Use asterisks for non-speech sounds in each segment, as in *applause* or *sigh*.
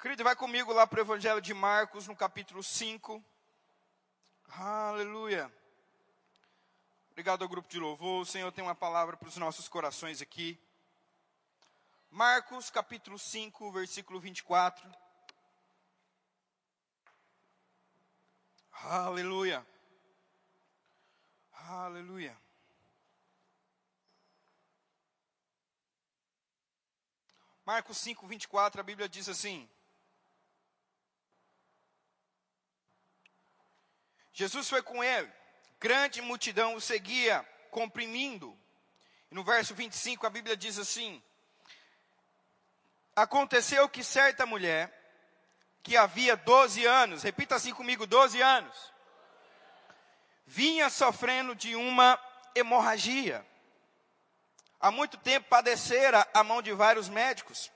Querido, vai comigo lá para o Evangelho de Marcos, no capítulo 5. Aleluia. Obrigado ao grupo de louvor. O Senhor tem uma palavra para os nossos corações aqui. Marcos, capítulo 5, versículo 24. Aleluia. Aleluia. Marcos 5, 24, a Bíblia diz assim: Jesus foi com ele, grande multidão o seguia, comprimindo. E no verso 25 a Bíblia diz assim: Aconteceu que certa mulher, que havia 12 anos, repita assim comigo: 12 anos, vinha sofrendo de uma hemorragia há muito tempo padecera a mão de vários médicos,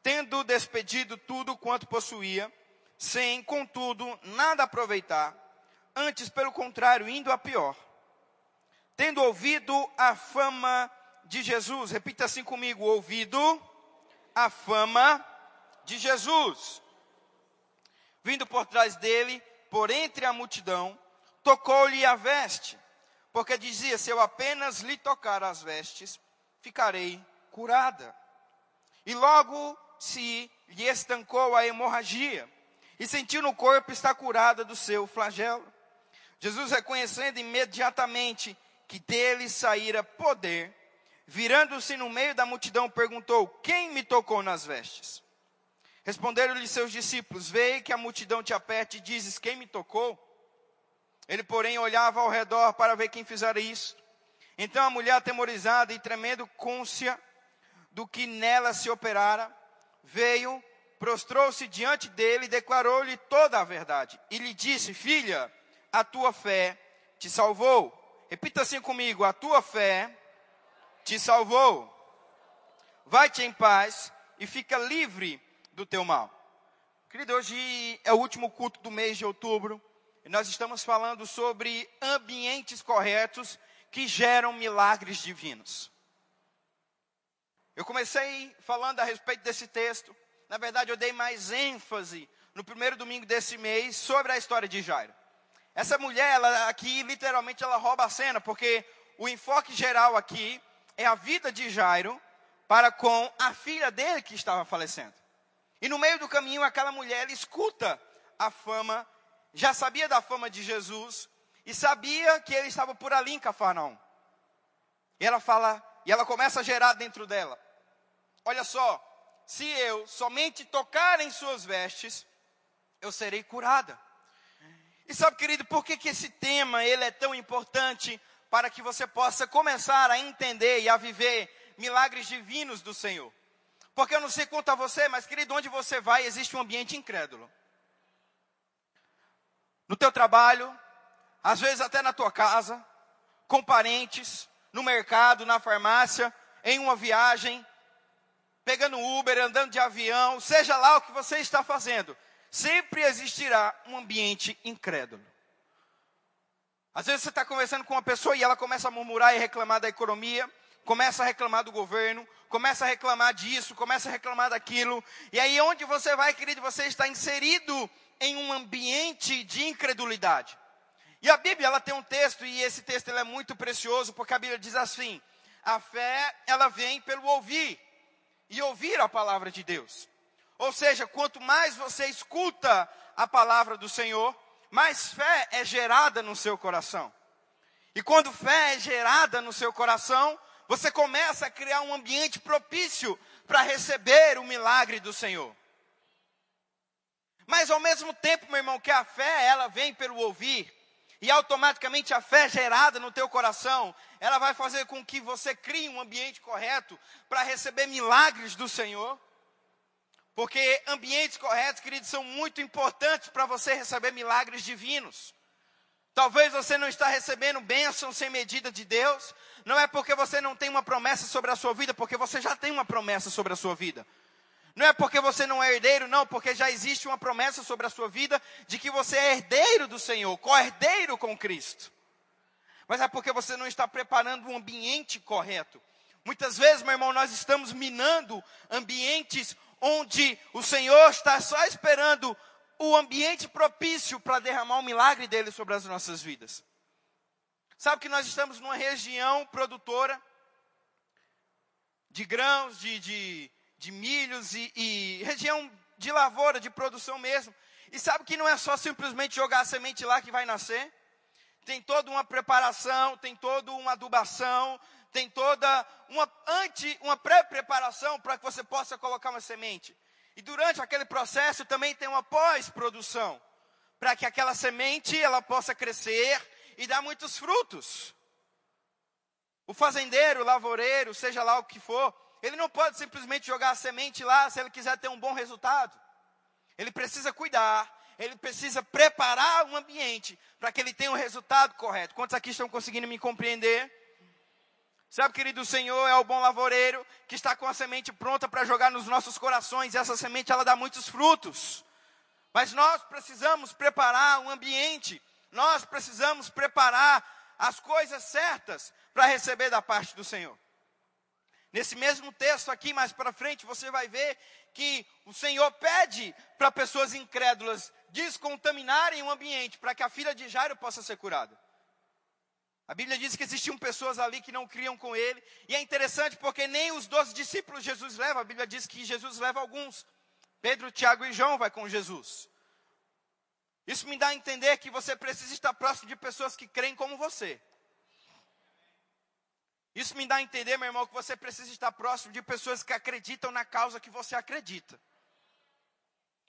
tendo despedido tudo quanto possuía, sem, contudo, nada aproveitar, antes, pelo contrário, indo a pior. Tendo ouvido a fama de Jesus, repita assim comigo: ouvido a fama de Jesus. Vindo por trás dele, por entre a multidão, tocou-lhe a veste, porque dizia: se eu apenas lhe tocar as vestes, ficarei curada. E logo se lhe estancou a hemorragia, e sentiu no corpo estar curada do seu flagelo. Jesus, reconhecendo imediatamente que dele saíra poder, virando-se no meio da multidão, perguntou: Quem me tocou nas vestes? Responderam-lhe seus discípulos: Veio que a multidão te aperte e dizes: Quem me tocou? Ele, porém, olhava ao redor para ver quem fizera isso. Então a mulher, atemorizada e tremendo côncia do que nela se operara, veio, prostrou-se diante dele e declarou-lhe toda a verdade. E lhe disse: Filha, a tua fé te salvou. Repita assim comigo: A tua fé te salvou. Vai-te em paz e fica livre do teu mal. Querido, hoje é o último culto do mês de outubro. E nós estamos falando sobre ambientes corretos que geram milagres divinos. Eu comecei falando a respeito desse texto. Na verdade, eu dei mais ênfase no primeiro domingo desse mês sobre a história de Jairo. Essa mulher, ela aqui literalmente ela rouba a cena, porque o enfoque geral aqui é a vida de Jairo para com a filha dele que estava falecendo. E no meio do caminho, aquela mulher escuta a fama, já sabia da fama de Jesus, e sabia que ele estava por ali em Cafarnaum. E ela fala, e ela começa a gerar dentro dela. Olha só, se eu somente tocar em suas vestes, eu serei curada. E sabe, querido, por que, que esse tema ele é tão importante para que você possa começar a entender e a viver milagres divinos do Senhor? Porque eu não sei quanto a você, mas querido, onde você vai existe um ambiente incrédulo. No teu trabalho, às vezes até na tua casa, com parentes, no mercado, na farmácia, em uma viagem, pegando Uber, andando de avião, seja lá o que você está fazendo, sempre existirá um ambiente incrédulo. Às vezes você está conversando com uma pessoa e ela começa a murmurar e reclamar da economia, começa a reclamar do governo, começa a reclamar disso, começa a reclamar daquilo, e aí onde você vai, querido, você está inserido em um ambiente de incredulidade. E a Bíblia ela tem um texto e esse texto é muito precioso porque a Bíblia diz assim: a fé ela vem pelo ouvir e ouvir a palavra de Deus. Ou seja, quanto mais você escuta a palavra do Senhor, mais fé é gerada no seu coração. E quando fé é gerada no seu coração, você começa a criar um ambiente propício para receber o milagre do Senhor. Mas ao mesmo tempo, meu irmão, que a fé ela vem pelo ouvir, e automaticamente a fé gerada no teu coração, ela vai fazer com que você crie um ambiente correto para receber milagres do Senhor. Porque ambientes corretos, queridos, são muito importantes para você receber milagres divinos. Talvez você não está recebendo bênção sem medida de Deus, não é porque você não tem uma promessa sobre a sua vida, porque você já tem uma promessa sobre a sua vida. Não é porque você não é herdeiro, não, porque já existe uma promessa sobre a sua vida de que você é herdeiro do Senhor, co-herdeiro com Cristo. Mas é porque você não está preparando um ambiente correto. Muitas vezes, meu irmão, nós estamos minando ambientes onde o Senhor está só esperando o ambiente propício para derramar o milagre dele sobre as nossas vidas. Sabe que nós estamos numa região produtora de grãos, de, de, de milhos e, e região de lavoura, de produção mesmo. E sabe que não é só simplesmente jogar a semente lá que vai nascer? Tem toda uma preparação, tem toda uma adubação, tem toda uma uma pré-preparação para que você possa colocar uma semente. E durante aquele processo também tem uma pós-produção, para que aquela semente ela possa crescer e dar muitos frutos. O fazendeiro, o lavoureiro, seja lá o que for, ele não pode simplesmente jogar a semente lá se ele quiser ter um bom resultado. Ele precisa cuidar, ele precisa preparar o ambiente para que ele tenha o resultado correto. Quantos aqui estão conseguindo me compreender? Sabe, querido, o Senhor é o bom lavoureiro que está com a semente pronta para jogar nos nossos corações. E essa semente ela dá muitos frutos. Mas nós precisamos preparar o ambiente. Nós precisamos preparar as coisas certas para receber da parte do Senhor. Nesse mesmo texto aqui, mais para frente, você vai ver que o Senhor pede para pessoas incrédulas descontaminarem o ambiente para que a filha de Jairo possa ser curada. A Bíblia diz que existiam pessoas ali que não criam com ele. E é interessante porque nem os doze discípulos Jesus leva. A Bíblia diz que Jesus leva alguns. Pedro, Tiago e João vai com Jesus. Isso me dá a entender que você precisa estar próximo de pessoas que creem como você. Isso me dá a entender, meu irmão, que você precisa estar próximo de pessoas que acreditam na causa que você acredita.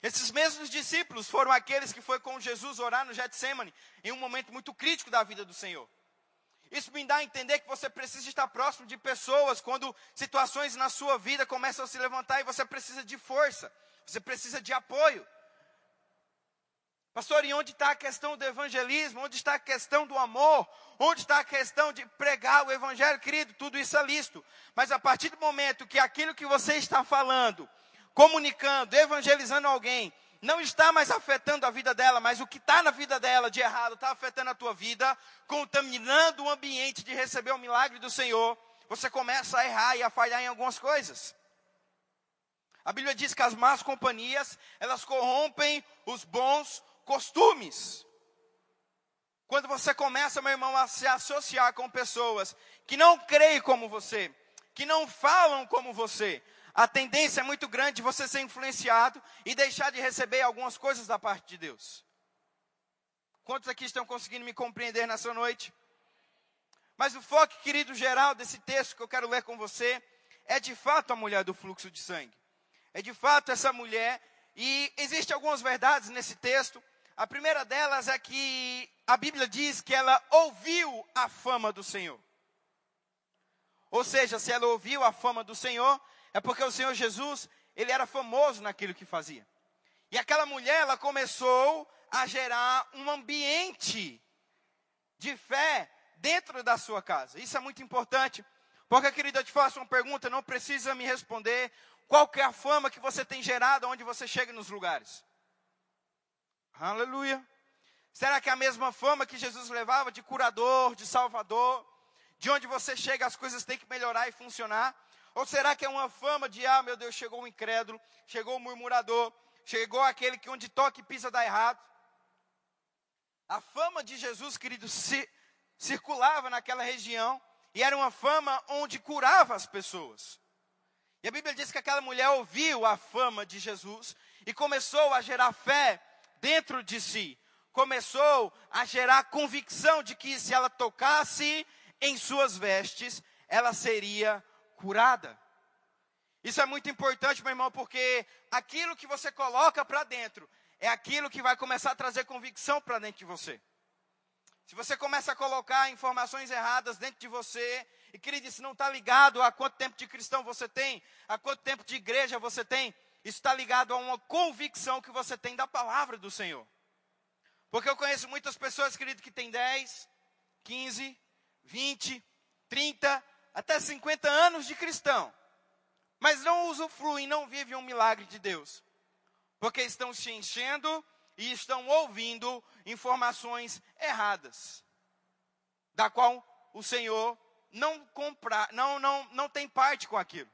Esses mesmos discípulos foram aqueles que foi com Jesus orar no Getsemane, em um momento muito crítico da vida do Senhor. Isso me dá a entender que você precisa estar próximo de pessoas quando situações na sua vida começam a se levantar e você precisa de força, você precisa de apoio. Pastor, e onde está a questão do evangelismo? Onde está a questão do amor? Onde está a questão de pregar o evangelho, querido? Tudo isso é listo. Mas a partir do momento que aquilo que você está falando, comunicando, evangelizando alguém, não está mais afetando a vida dela, mas o que está na vida dela de errado está afetando a tua vida, contaminando o ambiente de receber o milagre do Senhor, você começa a errar e a falhar em algumas coisas. A Bíblia diz que as más companhias, elas corrompem os bons costumes. Quando você começa, meu irmão, a se associar com pessoas que não creem como você, que não falam como você, a tendência é muito grande de você ser influenciado e deixar de receber algumas coisas da parte de Deus. Quantos aqui estão conseguindo me compreender nessa noite? Mas o foco, querido, geral desse texto que eu quero ler com você é de fato a mulher do fluxo de sangue. É de fato essa mulher, e existem algumas verdades nesse texto. A primeira delas é que a Bíblia diz que ela ouviu a fama do Senhor. Ou seja, se ela ouviu a fama do Senhor, é porque o Senhor Jesus, ele era famoso naquilo que fazia. E aquela mulher, ela começou a gerar um ambiente de fé dentro da sua casa. Isso é muito importante. Porque, querida, eu te faço uma pergunta, não precisa me responder. Qual que é a fama que você tem gerado onde você chega nos lugares? Aleluia. Será que é a mesma fama que Jesus levava de curador, de salvador, de onde você chega as coisas têm que melhorar e funcionar? Ou será que é uma fama de, ah, meu Deus, chegou um incrédulo, chegou um murmurador, chegou aquele que onde toca e pisa dá errado? A fama de Jesus, querido, se, circulava naquela região e era uma fama onde curava as pessoas. E a Bíblia diz que aquela mulher ouviu a fama de Jesus e começou a gerar fé dentro de si. Começou a gerar convicção de que se ela tocasse em suas vestes, ela seria curada. Isso é muito importante, meu irmão, porque aquilo que você coloca para dentro é aquilo que vai começar a trazer convicção para dentro de você. Se você começa a colocar informações erradas dentro de você, e querido, isso não está ligado a quanto tempo de cristão você tem, a quanto tempo de igreja você tem, isso está ligado a uma convicção que você tem da palavra do Senhor. Porque eu conheço muitas pessoas, querido, que têm 10, 15, 20, 30, até 50 anos de cristão, mas não usufruem, não vivem um milagre de Deus, porque estão se enchendo e estão ouvindo informações erradas, da qual o Senhor não compra, não, não, não tem parte com aquilo.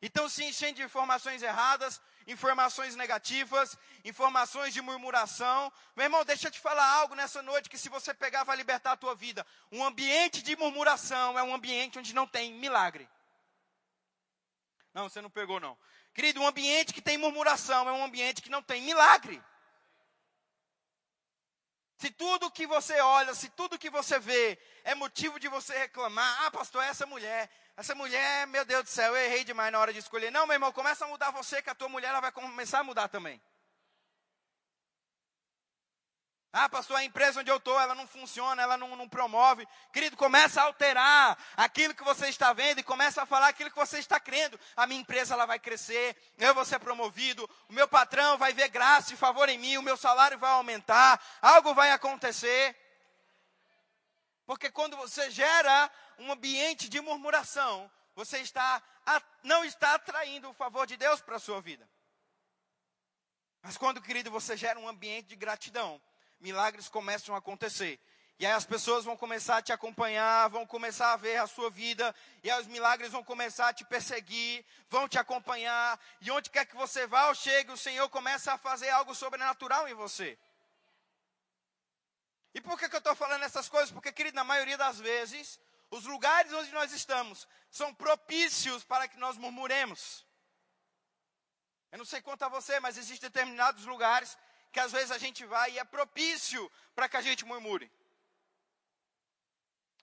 Então se enchendo de informações erradas, informações negativas, informações de murmuração. Meu irmão, deixa eu te falar algo nessa noite que se você pegar vai libertar a tua vida. Um ambiente de murmuração é um ambiente onde não tem milagre. Não, você não pegou não. Querido, um ambiente que tem murmuração é um ambiente que não tem milagre. Se tudo que você olha, se tudo que você vê é motivo de você reclamar, ah, pastor, essa mulher, essa mulher, meu Deus do céu, eu errei demais na hora de escolher. Não, meu irmão, começa a mudar você, que a tua mulher ela vai começar a mudar também. Ah, pastor, a empresa onde eu estou, ela não funciona, ela não, não, promove. Querido, começa a alterar aquilo que você está vendo e começa a falar aquilo que você está crendo. A minha empresa ela vai crescer, eu vou ser promovido, o meu patrão vai ver graça e favor em mim, o meu salário vai aumentar, algo vai acontecer. Porque quando você gera um ambiente de murmuração, você está, não está atraindo o favor de Deus para a sua vida. Mas quando, querido, você gera um ambiente de gratidão, milagres começam a acontecer. E aí as pessoas vão começar a te acompanhar, vão começar a ver a sua vida, e aí os milagres vão começar a te perseguir, vão te acompanhar, e onde quer que você vá ou chegue, o Senhor começa a fazer algo sobrenatural em você. E por que, que eu estou falando essas coisas? Porque, querido, na maioria das vezes, os lugares onde nós estamos são propícios para que nós murmuremos. Eu não sei quanto a você, mas existem determinados lugares que às vezes a gente vai e é propício para que a gente murmure.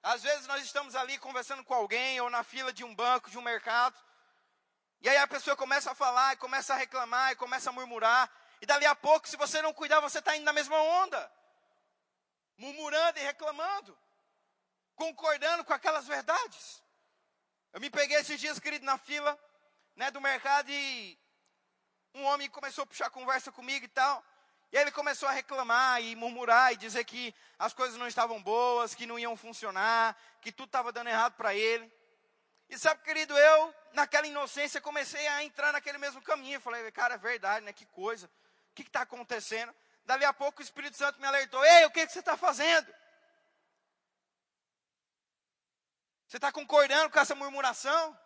Às vezes nós estamos ali conversando com alguém ou na fila de um banco, de um mercado, e aí a pessoa começa a falar, e começa a reclamar, e começa a murmurar, e dali a pouco, se você não cuidar, você está indo na mesma onda murmurando e reclamando, concordando com aquelas verdades. Eu me peguei esses dias, querido, na fila né, do mercado e um homem começou a puxar conversa comigo e tal. E ele começou a reclamar e murmurar e dizer que as coisas não estavam boas, que não iam funcionar, que tudo estava dando errado para ele. E sabe, querido, eu, naquela inocência, comecei a entrar naquele mesmo caminho. Eu falei, cara, é verdade, né? Que coisa. O que está acontecendo? Dali a pouco o Espírito Santo me alertou: Ei, o que, que você está fazendo? Você está concordando com essa murmuração?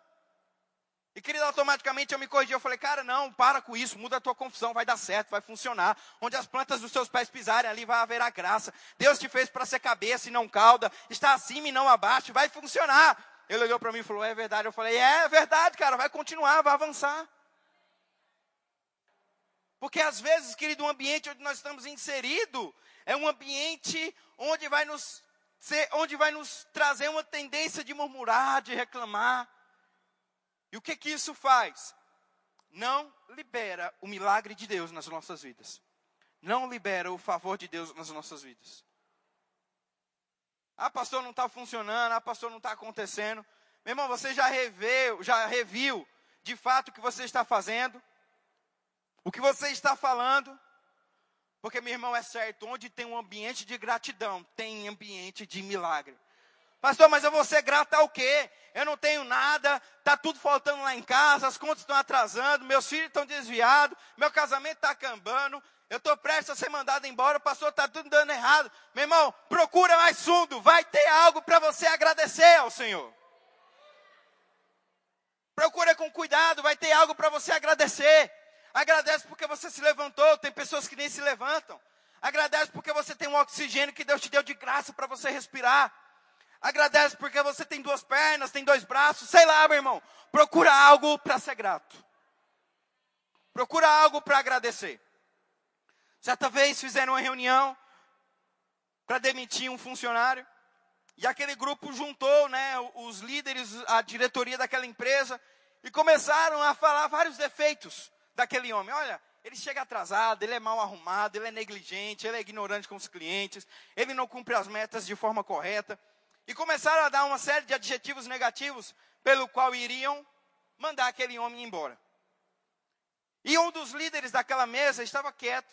E querido, automaticamente eu me corrigi. Eu falei, cara, não, para com isso, muda a tua confusão, vai dar certo, vai funcionar. Onde as plantas dos seus pés pisarem, ali vai haver a graça. Deus te fez para ser cabeça e não cauda, está acima e não abaixo, vai funcionar. Ele olhou para mim e falou, é verdade. Eu falei, é, é verdade, cara, vai continuar, vai avançar. Porque às vezes, querido, o ambiente onde nós estamos inseridos é um ambiente onde vai nos ser, onde vai nos trazer uma tendência de murmurar, de reclamar. E o que que isso faz? Não libera o milagre de Deus nas nossas vidas. Não libera o favor de Deus nas nossas vidas. Ah, pastor, não está funcionando. Ah, pastor, não está acontecendo. Meu irmão, você já reveu, já reviu de fato o que você está fazendo? O que você está falando? Porque, meu irmão, é certo, onde tem um ambiente de gratidão, tem ambiente de milagre. Pastor, mas eu vou ser grato ao quê? Eu não tenho nada, está tudo faltando lá em casa, as contas estão atrasando, meus filhos estão desviados, meu casamento está acabando, eu estou prestes a ser mandado embora, pastor está tudo dando errado. Meu irmão, procura mais fundo, vai ter algo para você agradecer ao Senhor. Procura com cuidado, vai ter algo para você agradecer. Agradece porque você se levantou. Tem pessoas que nem se levantam. Agradece porque você tem um oxigênio que Deus te deu de graça para você respirar. Agradece porque você tem duas pernas, tem dois braços, sei lá, meu irmão. Procura algo para ser grato. Procura algo para agradecer. Certa vez fizeram uma reunião para demitir um funcionário. E aquele grupo juntou, né, os líderes, a diretoria daquela empresa e começaram a falar vários defeitos daquele homem. Olha, ele chega atrasado, ele é mal arrumado, ele é negligente, ele é ignorante com os clientes, ele não cumpre as metas de forma correta. E começaram a dar uma série de adjetivos negativos pelo qual iriam mandar aquele homem embora. E um dos líderes daquela mesa estava quieto.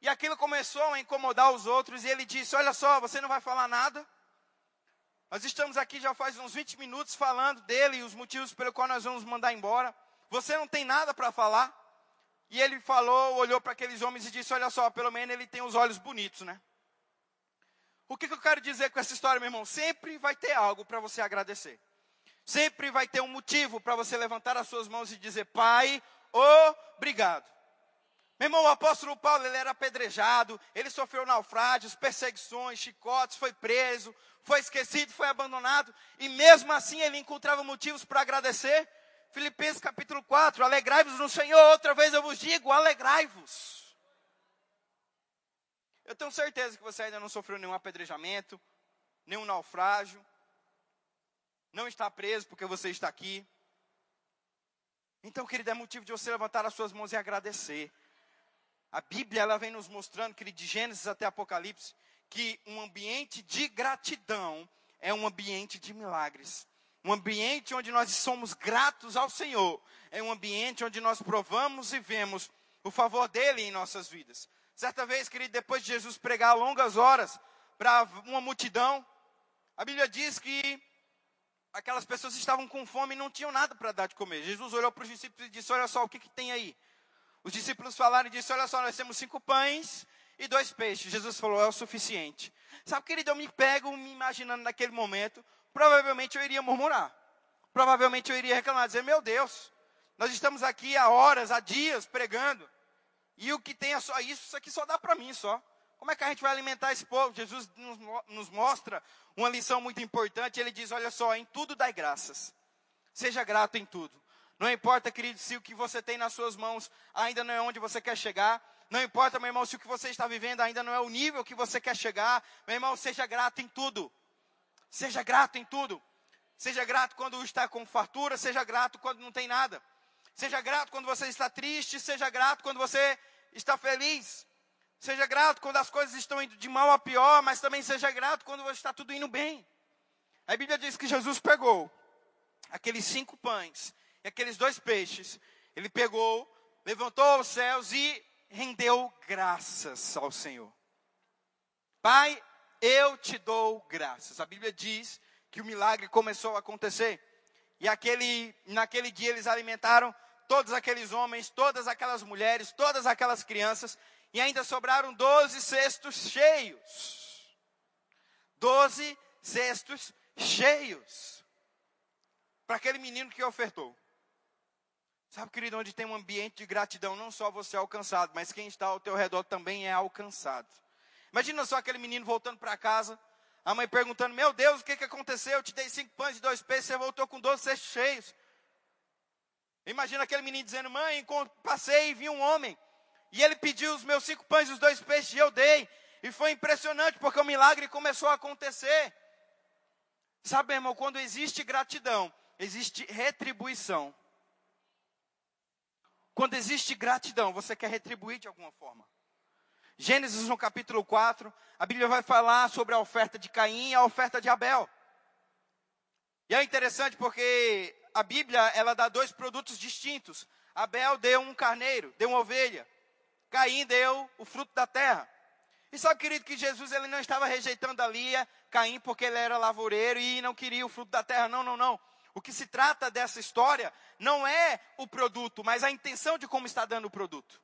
E aquilo começou a incomodar os outros. E ele disse: Olha só, você não vai falar nada. Nós estamos aqui já faz uns 20 minutos falando dele e os motivos pelo qual nós vamos mandar embora. Você não tem nada para falar. E ele falou, olhou para aqueles homens e disse: Olha só, pelo menos ele tem os olhos bonitos, né? O que, que eu quero dizer com essa história, meu irmão? Sempre vai ter algo para você agradecer. Sempre vai ter um motivo para você levantar as suas mãos e dizer: Pai, obrigado. Meu irmão, o apóstolo Paulo, ele era apedrejado, ele sofreu naufrágios, perseguições, chicotes, foi preso, foi esquecido, foi abandonado, e mesmo assim ele encontrava motivos para agradecer. Filipenses capítulo 4, alegrai-vos no Senhor, outra vez eu vos digo, alegrai-vos. Eu tenho certeza que você ainda não sofreu nenhum apedrejamento, nenhum naufrágio, não está preso porque você está aqui. Então, querido, é motivo de você levantar as suas mãos e agradecer. A Bíblia ela vem nos mostrando, querido, de Gênesis até Apocalipse, que um ambiente de gratidão é um ambiente de milagres. Um ambiente onde nós somos gratos ao Senhor. É um ambiente onde nós provamos e vemos o favor dele em nossas vidas. Certa vez, querido, depois de Jesus pregar longas horas para uma multidão, a Bíblia diz que aquelas pessoas estavam com fome e não tinham nada para dar de comer. Jesus olhou para os discípulos e disse: Olha só, o que, que tem aí? Os discípulos falaram e disseram: Olha só, nós temos cinco pães e dois peixes. Jesus falou: É o suficiente. Sabe, querido, eu me pego me imaginando naquele momento, provavelmente eu iria murmurar. Provavelmente eu iria reclamar, dizer: Meu Deus, nós estamos aqui há horas, há dias pregando, e o que tem é só isso, isso aqui só dá para mim só. Como é que a gente vai alimentar esse povo? Jesus nos, mostra uma lição muito importante. Ele diz: Olha só, em tudo dai graças. Seja grato em tudo. Não importa, querido, se o que você tem nas suas mãos ainda não é onde você quer chegar. Não importa, meu irmão, se o que você está vivendo ainda não é o nível que você quer chegar. Meu irmão, seja grato em tudo. Seja grato em tudo. Seja grato quando está com fartura, seja grato quando não tem nada. Seja grato quando você está triste, seja grato quando você está feliz. Seja grato quando as coisas estão indo de mal a pior, mas também seja grato quando está tudo indo bem. A Bíblia diz que Jesus pegou aqueles cinco pães e aqueles dois peixes. Ele pegou, levantou aos céus e rendeu graças ao Senhor. Pai, eu te dou graças. A Bíblia diz que o milagre começou a acontecer. E aquele, naquele dia eles alimentaram todos aqueles homens, todas aquelas mulheres, todas aquelas crianças, e ainda sobraram doze cestos cheios. Doze cestos cheios. Para aquele menino que ofertou. Sabe, querido, onde tem um ambiente de gratidão, não só você é alcançado, mas quem está ao teu redor também é alcançado. Imagina só aquele menino voltando para casa, a mãe perguntando: Meu Deus, o que, que aconteceu? Eu te dei cinco pães e dois peixes, você voltou com doze cestos cheios. Imagina aquele menino dizendo: Mãe, passei e vi um homem e ele pediu os meus cinco pães e os dois peixes e eu dei. E foi impressionante porque o milagre começou a acontecer. Sabe, irmão, quando existe gratidão, existe retribuição. Quando existe gratidão, você quer retribuir de alguma forma. Gênesis no capítulo 4, a Bíblia vai falar sobre a oferta de Caim e a oferta de Abel. E é interessante porque a Bíblia, ela dá dois produtos distintos. Abel deu um carneiro, deu uma ovelha. Caim deu o fruto da terra. E sabe, querido, que Jesus ele não estava rejeitando ali Caim porque ele era lavoureiro e não queria o fruto da terra. Não, não, não. O que se trata dessa história não é o produto, mas a intenção de como está dando o produto.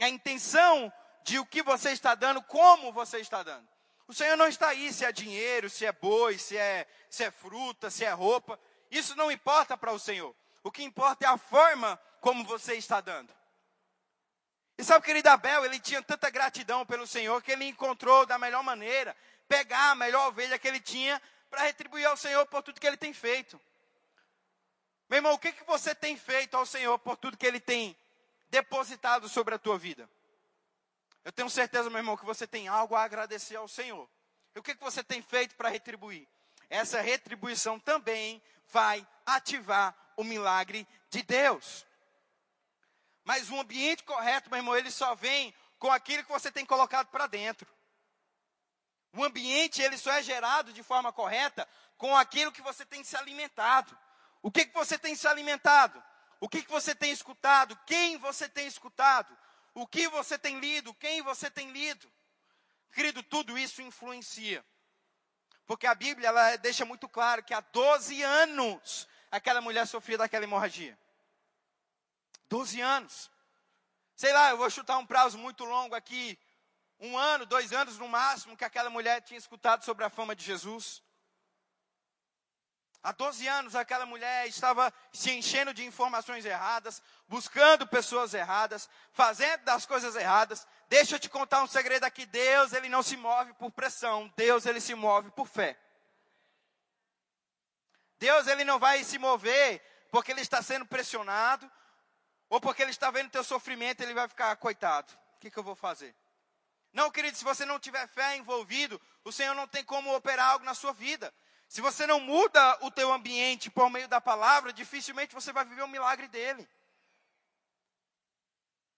É a intenção de o que você está dando, como você está dando. O Senhor não está aí se é dinheiro, se é boi, se é, se é fruta, se é roupa. Isso não importa para o Senhor. O que importa é a forma como você está dando. E sabe, querido Abel, ele tinha tanta gratidão pelo Senhor que ele encontrou da melhor maneira pegar a melhor ovelha que ele tinha para retribuir ao Senhor por tudo que ele tem feito. Meu irmão, o que, que você tem feito ao Senhor por tudo que ele tem depositado sobre a tua vida? Eu tenho certeza, meu irmão, que você tem algo a agradecer ao Senhor. E o que, que você tem feito para retribuir? Essa retribuição também vai ativar o milagre de Deus. Mas um ambiente correto, meu irmão, ele só vem com aquilo que você tem colocado para dentro. O ambiente, ele só é gerado de forma correta com aquilo que você tem se alimentado. O que, que você tem se alimentado? O que, que você tem escutado? Quem você tem escutado? O que você tem lido? Quem você tem lido? Querido, tudo isso influencia. Porque a Bíblia ela deixa muito claro que há 12 anos aquela mulher sofria daquela hemorragia. 12 anos. Sei lá, eu vou chutar um prazo muito longo aqui. Um ano, dois anos no máximo, que aquela mulher tinha escutado sobre a fama de Jesus. Há 12 anos, aquela mulher estava se enchendo de informações erradas, buscando pessoas erradas, fazendo das coisas erradas. Deixa eu te contar um segredo aqui: Deus, ele não se move por pressão, Deus, ele se move por fé. Deus, ele não vai se mover porque ele está sendo pressionado, ou porque ele está vendo teu sofrimento, ele vai ficar, coitado, o que, que eu vou fazer? Não, querido, se você não tiver fé envolvido, o Senhor não tem como operar algo na sua vida. Se você não muda o teu ambiente por meio da palavra, dificilmente você vai viver o milagre dele.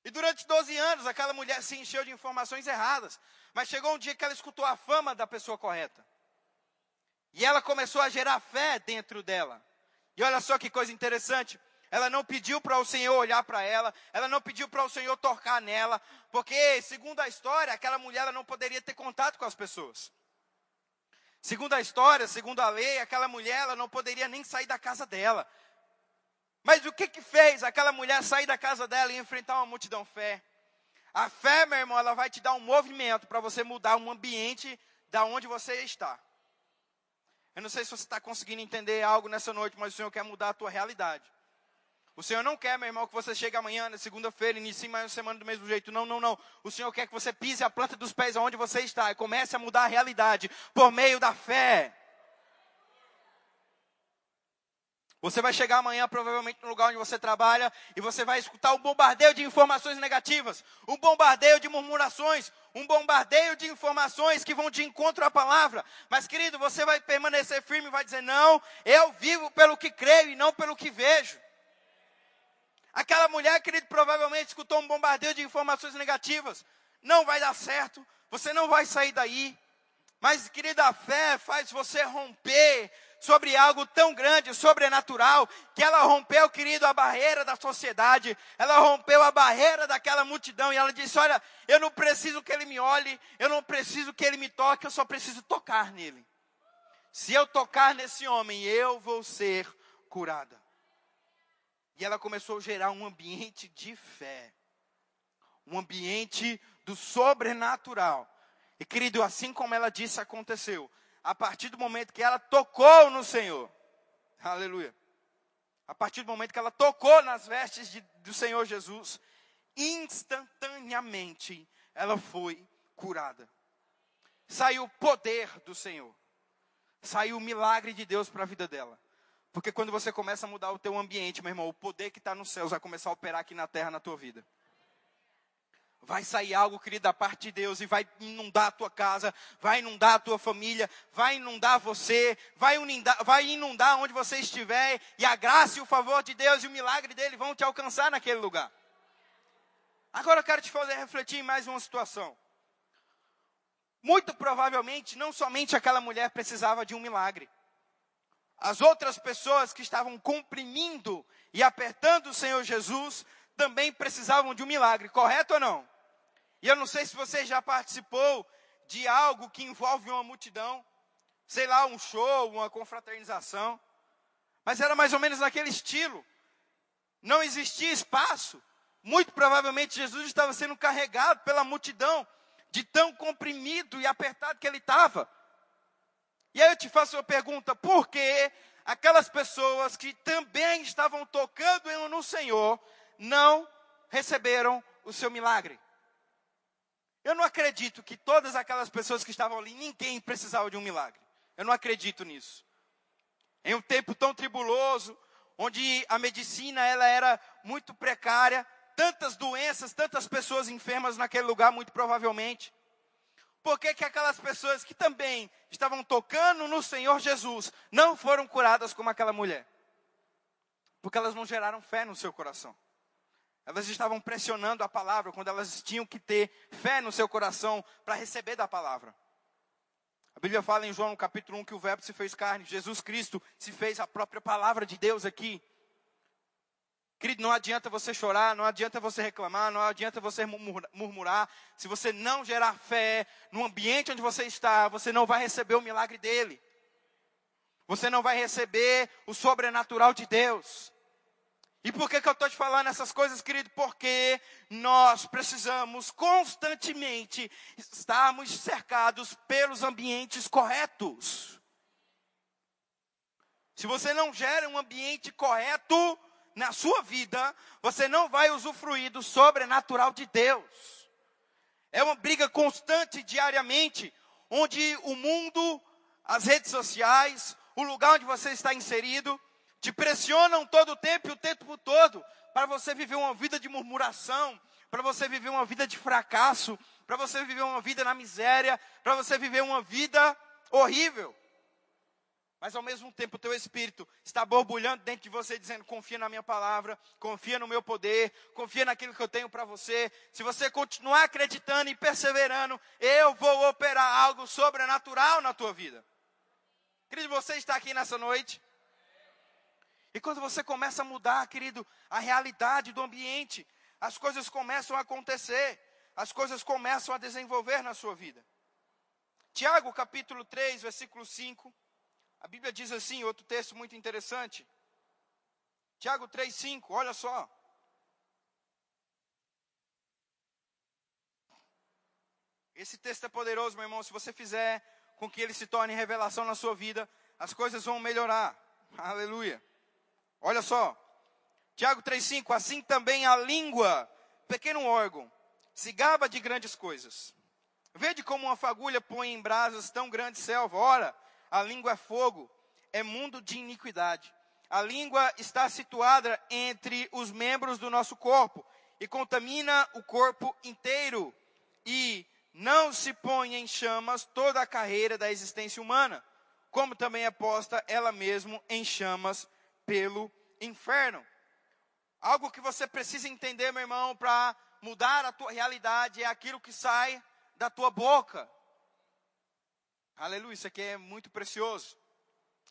E durante 12 anos, aquela mulher se encheu de informações erradas. Mas chegou um dia que ela escutou a fama da pessoa correta. E ela começou a gerar fé dentro dela. E olha só que coisa interessante. Ela não pediu para o Senhor olhar para ela, ela não pediu para o Senhor tocar nela, porque, segundo a história, aquela mulher não poderia ter contato com as pessoas. Segundo a história, segundo a lei, aquela mulher ela não poderia nem sair da casa dela. Mas o que que fez aquela mulher sair da casa dela e enfrentar uma multidão fé? A fé, meu irmão, ela vai te dar um movimento para você mudar um ambiente da onde você está. Eu não sei se você está conseguindo entender algo nessa noite, mas o Senhor quer mudar a tua realidade. O Senhor não quer, meu irmão, que você chegue amanhã, na segunda-feira, inicie mais uma semana do mesmo jeito. Não, não, não. O Senhor quer que você pise a planta dos pés aonde você está e comece a mudar a realidade por meio da fé. Você vai chegar amanhã, provavelmente, no lugar onde você trabalha, e você vai escutar um bombardeio de informações negativas, um bombardeio de murmurações, um bombardeio de informações que vão de encontro à palavra. Mas, querido, você vai permanecer firme e vai dizer: Não, eu vivo pelo que creio e não pelo que vejo. Aquela mulher, querido, provavelmente escutou um bombardeio de informações negativas. Não vai dar certo, você não vai sair daí. Mas, querida, a fé faz você romper sobre algo tão grande, sobrenatural, que ela rompeu, querido, a barreira da sociedade, ela rompeu a barreira daquela multidão e ela disse: Olha, eu não preciso que ele me olhe, eu não preciso que ele me toque, eu só preciso tocar nele. Se eu tocar nesse homem, eu vou ser curada. E ela começou a gerar um ambiente de fé, um ambiente do sobrenatural. E querido, assim como ela disse, aconteceu. A partir do momento que ela tocou no Senhor, aleluia. A partir do momento que ela tocou nas vestes de, do Senhor Jesus, instantaneamente ela foi curada. Saiu o poder do Senhor. Saiu o milagre de Deus para a vida dela. Porque quando você começa a mudar o teu ambiente, meu irmão, o poder que está nos céus vai começar a operar aqui na terra, na tua vida. Vai sair algo, querido, da parte de Deus e vai inundar a tua casa, vai inundar a tua família, vai inundar você, vai inundar, vai inundar onde você estiver, e a graça e o favor de Deus e o milagre dele vão te alcançar naquele lugar. Agora eu quero te fazer refletir em mais uma situação. Muito provavelmente, não somente aquela mulher precisava de um milagre. As outras pessoas que estavam comprimindo e apertando o Senhor Jesus também precisavam de um milagre, correto ou não? E eu não sei se você já participou de algo que envolve uma multidão, sei lá, um show, uma confraternização, mas era mais ou menos naquele estilo. Não existia espaço. Muito provavelmente Jesus estava sendo carregado pela multidão, de tão comprimido e apertado que ele estava. E aí eu te faço uma pergunta: por que aquelas pessoas que também estavam tocando no Senhor não receberam o seu milagre? Eu não acredito que todas aquelas pessoas que estavam ali, ninguém precisava de um milagre. Eu não acredito nisso. Em um tempo tão tribuloso, onde a medicina ela era muito precária, tantas doenças, tantas pessoas enfermas naquele lugar, muito provavelmente. Por que, que aquelas pessoas que também estavam tocando no Senhor Jesus não foram curadas como aquela mulher? Porque elas não geraram fé no seu coração. Elas estavam pressionando a palavra quando elas tinham que ter fé no seu coração para receber da palavra. A Bíblia fala em João capítulo 1 que o verbo se fez carne, Jesus Cristo se fez a própria palavra de Deus aqui. Querido, não adianta você chorar, não adianta você reclamar, não adianta você murmurar. Se você não gerar fé no ambiente onde você está, você não vai receber o milagre dele. Você não vai receber o sobrenatural de Deus. E por que, que eu estou te falando essas coisas, querido? Porque nós precisamos constantemente estarmos cercados pelos ambientes corretos. se você não gera um ambiente correto na sua vida, você não vai usufruir do sobrenatural de Deus. É uma briga constante diariamente, onde o mundo, as redes sociais, o lugar onde você está inserido, te pressionam todo o tempo e o tempo todo para você viver uma vida de murmuração, para você viver uma vida de fracasso, para você viver uma vida na miséria, para você viver uma vida horrível. Mas ao mesmo tempo o teu espírito está borbulhando dentro de você, dizendo: confia na minha palavra, confia no meu poder, confia naquilo que eu tenho para você. Se você continuar acreditando e perseverando, eu vou operar algo sobrenatural na tua vida. Querido, você está aqui nessa noite. E quando você começa a mudar, querido, a realidade do ambiente, as coisas começam a acontecer, as coisas começam a desenvolver na sua vida. Tiago capítulo 3, versículo 5. A Bíblia diz assim, outro texto muito interessante. Tiago 3,5, olha só. Esse texto é poderoso, meu irmão. Se você fizer com que ele se torne revelação na sua vida, as coisas vão melhorar. *laughs* Aleluia. Olha só. Tiago 3,5: Assim também a língua, pequeno órgão, se gaba de grandes coisas. Vede como uma fagulha põe em brasas tão grande selva. Ora, a língua é fogo, é mundo de iniquidade. A língua está situada entre os membros do nosso corpo e contamina o corpo inteiro. E não se põe em chamas toda a carreira da existência humana, como também é posta ela mesma em chamas pelo inferno. Algo que você precisa entender, meu irmão, para mudar a tua realidade é aquilo que sai da tua boca. Aleluia, isso aqui é muito precioso.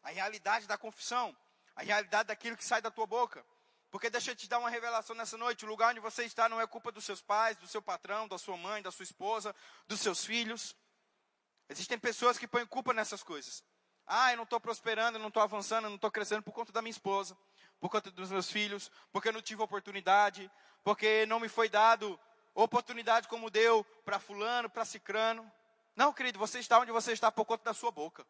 A realidade da confissão, a realidade daquilo que sai da tua boca. Porque deixa eu te dar uma revelação nessa noite: o lugar onde você está não é culpa dos seus pais, do seu patrão, da sua mãe, da sua esposa, dos seus filhos. Existem pessoas que põem culpa nessas coisas. Ah, eu não estou prosperando, eu não estou avançando, eu não estou crescendo por conta da minha esposa, por conta dos meus filhos, porque eu não tive oportunidade, porque não me foi dado oportunidade como deu para fulano, para cicrano. Não, querido, você está onde você está por conta da sua boca.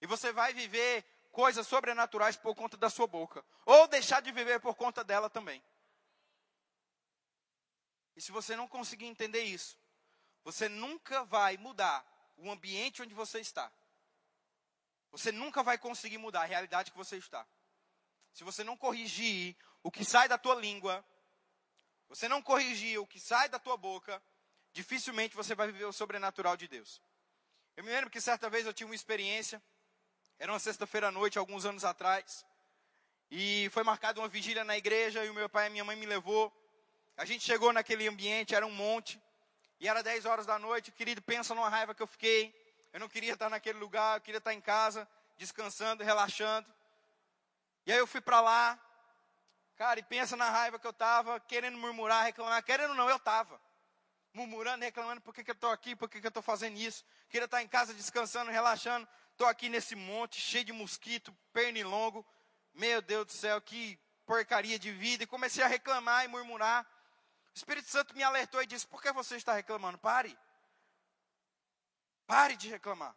E você vai viver coisas sobrenaturais por conta da sua boca. Ou deixar de viver por conta dela também. E se você não conseguir entender isso, você nunca vai mudar o ambiente onde você está. Você nunca vai conseguir mudar a realidade que você está. Se você não corrigir o que sai da tua língua, você não corrigir o que sai da tua boca, dificilmente você vai viver o sobrenatural de Deus. Eu me lembro que certa vez eu tive uma experiência, era uma sexta-feira à noite, alguns anos atrás, e foi marcada uma vigília na igreja, e o meu pai e a minha mãe me levou. A gente chegou naquele ambiente, era um monte, e era 10 horas da noite, querido, pensa numa raiva que eu fiquei. Eu não queria estar naquele lugar, eu queria estar em casa, descansando, relaxando. E aí eu fui para lá, cara, e pensa na raiva que eu estava, querendo murmurar, reclamar, querendo não, eu estava murmurando, reclamando, por que, que eu estou aqui, por que, que eu estou fazendo isso. Queria estar em casa descansando, relaxando. Estou aqui nesse monte, cheio de mosquito, pernilongo. Meu Deus do céu, que porcaria de vida. E comecei a reclamar e murmurar. O Espírito Santo me alertou e disse: Por que você está reclamando? Pare. Pare de reclamar.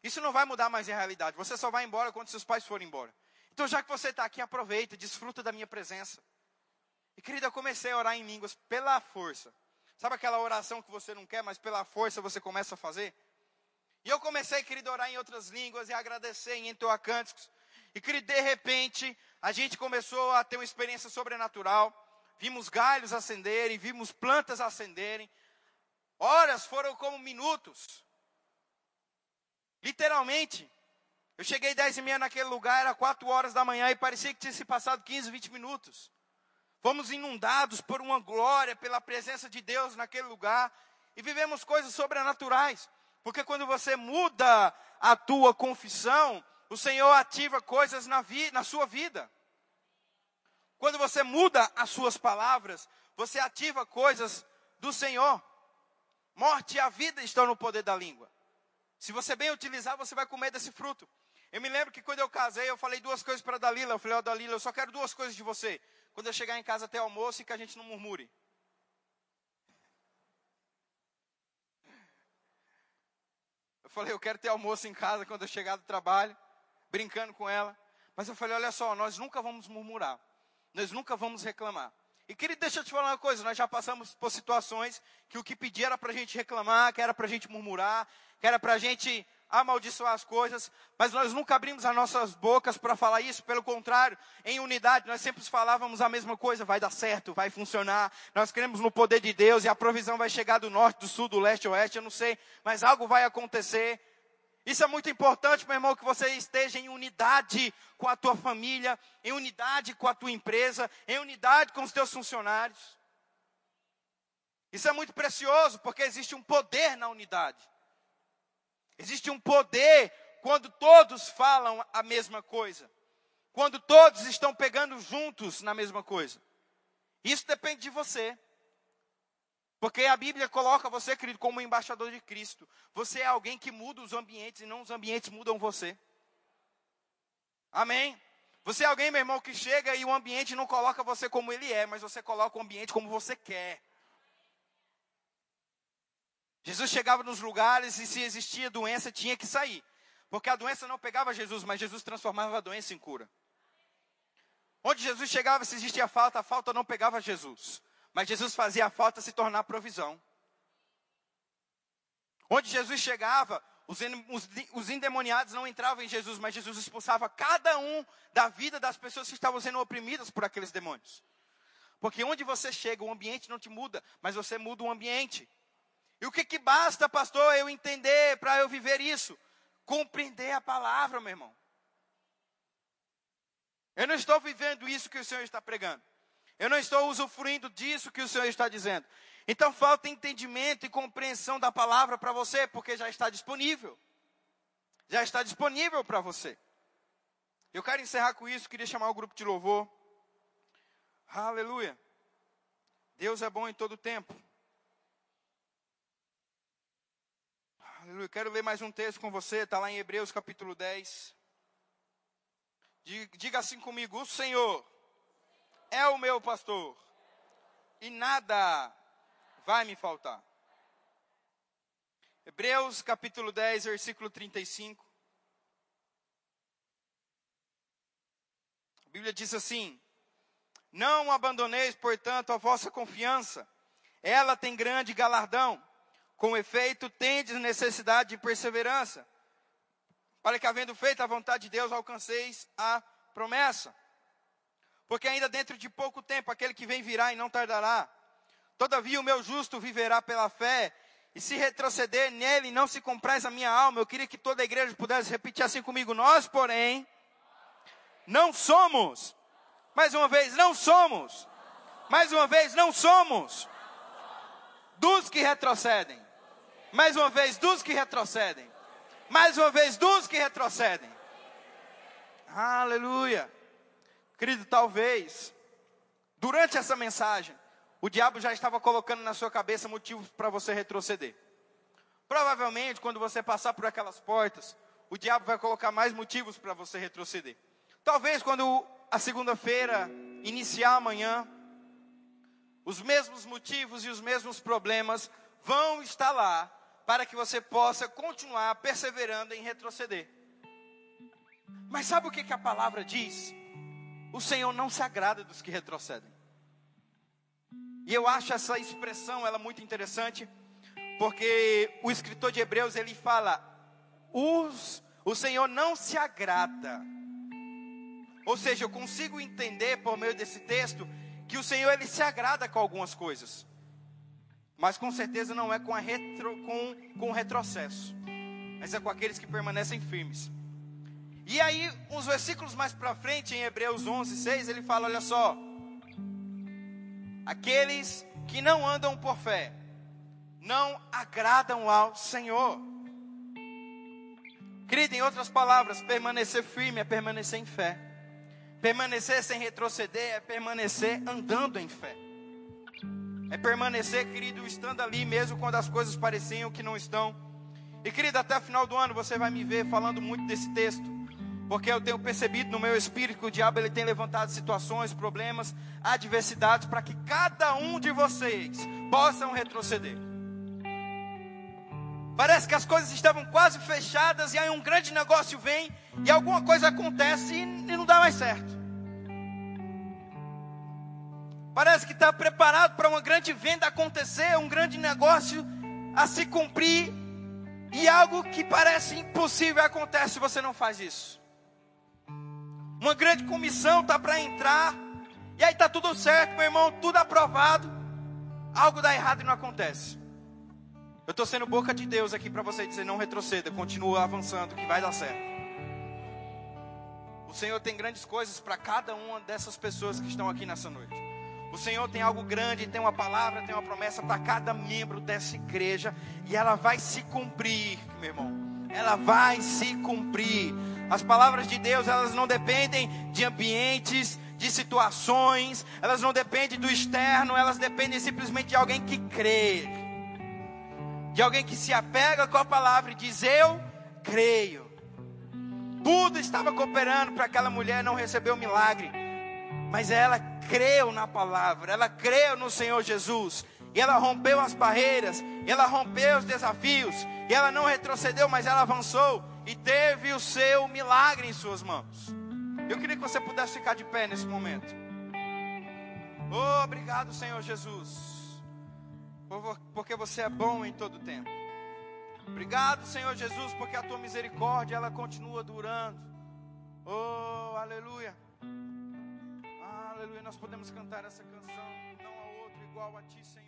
Isso não vai mudar mais a realidade. Você só vai embora quando seus pais forem embora. Então, já que você está aqui, aproveita, desfruta da minha presença. E querida, eu comecei a orar em línguas pela força. Sabe aquela oração que você não quer, mas pela força você começa a fazer? E eu comecei, querido, a orar em outras línguas e agradecer em entoar cânticos. E, querido, de repente, a gente começou a ter uma experiência sobrenatural. Vimos galhos acenderem, vimos plantas acenderem. Horas foram como minutos. Literalmente. Eu cheguei dez e meia naquele lugar, era quatro horas da manhã e parecia que tinha se passado 15, 20 minutos. Fomos inundados por uma glória, pela presença de Deus naquele lugar. E vivemos coisas sobrenaturais. Porque quando você muda a tua confissão, o Senhor ativa coisas na, vi, na sua vida. Quando você muda as suas palavras, você ativa coisas do Senhor. Morte e a vida estão no poder da língua. Se você bem utilizar, você vai comer desse fruto. Eu me lembro que quando eu casei, eu falei duas coisas para Dalila. Eu falei, ó oh, Dalila, eu só quero duas coisas de você quando eu chegar em casa até almoço e que a gente não murmure. Eu falei, eu quero ter almoço em casa quando eu chegar do trabalho, brincando com ela. Mas eu falei: olha só, nós nunca vamos murmurar, nós nunca vamos reclamar. E querido, deixa eu te falar uma coisa: nós já passamos por situações que o que pedia era para a gente reclamar, que era para a gente murmurar, que era para a gente amaldiçoar as coisas, mas nós nunca abrimos as nossas bocas para falar isso, pelo contrário, em unidade, nós sempre falávamos a mesma coisa: vai dar certo, vai funcionar, nós cremos no poder de Deus e a provisão vai chegar do norte, do sul, do leste, oeste, eu não sei, mas algo vai acontecer. Isso é muito importante, meu irmão, que você esteja em unidade com a tua família, em unidade com a tua empresa, em unidade com os teus funcionários. Isso é muito precioso, porque existe um poder na unidade. Existe um poder quando todos falam a mesma coisa. Quando todos estão pegando juntos na mesma coisa. Isso depende de você. Porque a Bíblia coloca você, querido, como embaixador de Cristo. Você é alguém que muda os ambientes e não os ambientes mudam você. Amém? Você é alguém, meu irmão, que chega e o ambiente não coloca você como ele é, mas você coloca o ambiente como você quer. Jesus chegava nos lugares e se existia doença, tinha que sair. Porque a doença não pegava Jesus, mas Jesus transformava a doença em cura. Onde Jesus chegava, se existia falta, a falta não pegava Jesus. Mas Jesus fazia a falta se tornar provisão. Onde Jesus chegava, os, os, os, endemoniados não entravam em Jesus, mas Jesus expulsava cada um da vida das pessoas que estavam sendo oprimidas por aqueles demônios. Porque onde você chega, o ambiente não te muda, mas você muda o ambiente. E o que, que basta, pastor, eu entender para eu viver isso? Compreender a palavra, meu irmão. Eu não estou vivendo isso que o Senhor está pregando. Eu não estou usufruindo disso que o Senhor está dizendo. Então falta entendimento e compreensão da palavra para você, porque já está disponível. Já está disponível para você. Eu quero encerrar com isso, queria chamar o grupo de louvor. Aleluia. Deus é bom em todo tempo. Aleluia. Quero ler mais um texto com você, está lá em Hebreus capítulo 10. Diga assim comigo: O Senhor é o meu pastor, e nada vai me faltar. Hebreus capítulo 10, versículo 35. A Bíblia diz assim: Não abandoneis, portanto, a vossa confiança, ela tem grande galardão. Com efeito, tendes necessidade de perseverança, para que, havendo feito a vontade de Deus, alcanceis a promessa. Porque ainda dentro de pouco tempo aquele que vem virá e não tardará. Todavia o meu justo viverá pela fé, e se retroceder nele não se compraz a minha alma. Eu queria que toda a igreja pudesse repetir assim comigo. Nós, porém, não somos. Mais uma vez, não somos. Mais uma vez, não somos. Dos que retrocedem. Mais uma vez, dos que retrocedem. Mais uma vez, dos que retrocedem. Aleluia. Querido, talvez, durante essa mensagem, o diabo já estava colocando na sua cabeça motivos para você retroceder. Provavelmente, quando você passar por aquelas portas, o diabo vai colocar mais motivos para você retroceder. Talvez quando a segunda-feira iniciar amanhã, os mesmos motivos e os mesmos problemas vão estar lá para que você possa continuar perseverando em retroceder. Mas sabe o que, que a palavra diz? O Senhor não se agrada dos que retrocedem. E eu acho essa expressão ela muito interessante, porque o escritor de Hebreus ele fala: os, o Senhor não se agrada. Ou seja, eu consigo entender por meio desse texto que o Senhor ele se agrada com algumas coisas. Mas com certeza não é com, a retro, com, com retrocesso. Mas é com aqueles que permanecem firmes. E aí, uns versículos mais para frente, em Hebreus 11, 6, ele fala: olha só. Aqueles que não andam por fé, não agradam ao Senhor. Querido, em outras palavras, permanecer firme é permanecer em fé. Permanecer sem retroceder é permanecer andando em fé. É permanecer, querido, estando ali mesmo quando as coisas pareciam que não estão. E querido, até o final do ano você vai me ver falando muito desse texto. Porque eu tenho percebido no meu espírito que o diabo ele tem levantado situações, problemas, adversidades para que cada um de vocês possam retroceder. Parece que as coisas estavam quase fechadas e aí um grande negócio vem e alguma coisa acontece e não dá mais certo. Parece que está preparado para uma grande venda acontecer, um grande negócio a se cumprir e algo que parece impossível acontece se você não faz isso. Uma grande comissão está para entrar e aí está tudo certo, meu irmão, tudo aprovado. Algo dá errado e não acontece. Eu estou sendo boca de Deus aqui para você dizer: não retroceda, continua avançando, que vai dar certo. O Senhor tem grandes coisas para cada uma dessas pessoas que estão aqui nessa noite. O Senhor tem algo grande, tem uma palavra, tem uma promessa para cada membro dessa igreja e ela vai se cumprir, meu irmão. Ela vai se cumprir. As palavras de Deus, elas não dependem de ambientes, de situações, elas não dependem do externo, elas dependem simplesmente de alguém que crê de alguém que se apega com a palavra e diz: Eu creio. Tudo estava cooperando para aquela mulher não receber o milagre, mas ela creu na palavra, ela creu no Senhor Jesus, e ela rompeu as barreiras, ela rompeu os desafios, e ela não retrocedeu, mas ela avançou e teve o seu milagre em suas mãos. Eu queria que você pudesse ficar de pé nesse momento. Oh, obrigado, Senhor Jesus porque você é bom em todo tempo. Obrigado, Senhor Jesus, porque a tua misericórdia ela continua durando. Oh, aleluia. Aleluia. Nós podemos cantar essa canção, não há outro igual a ti, Senhor.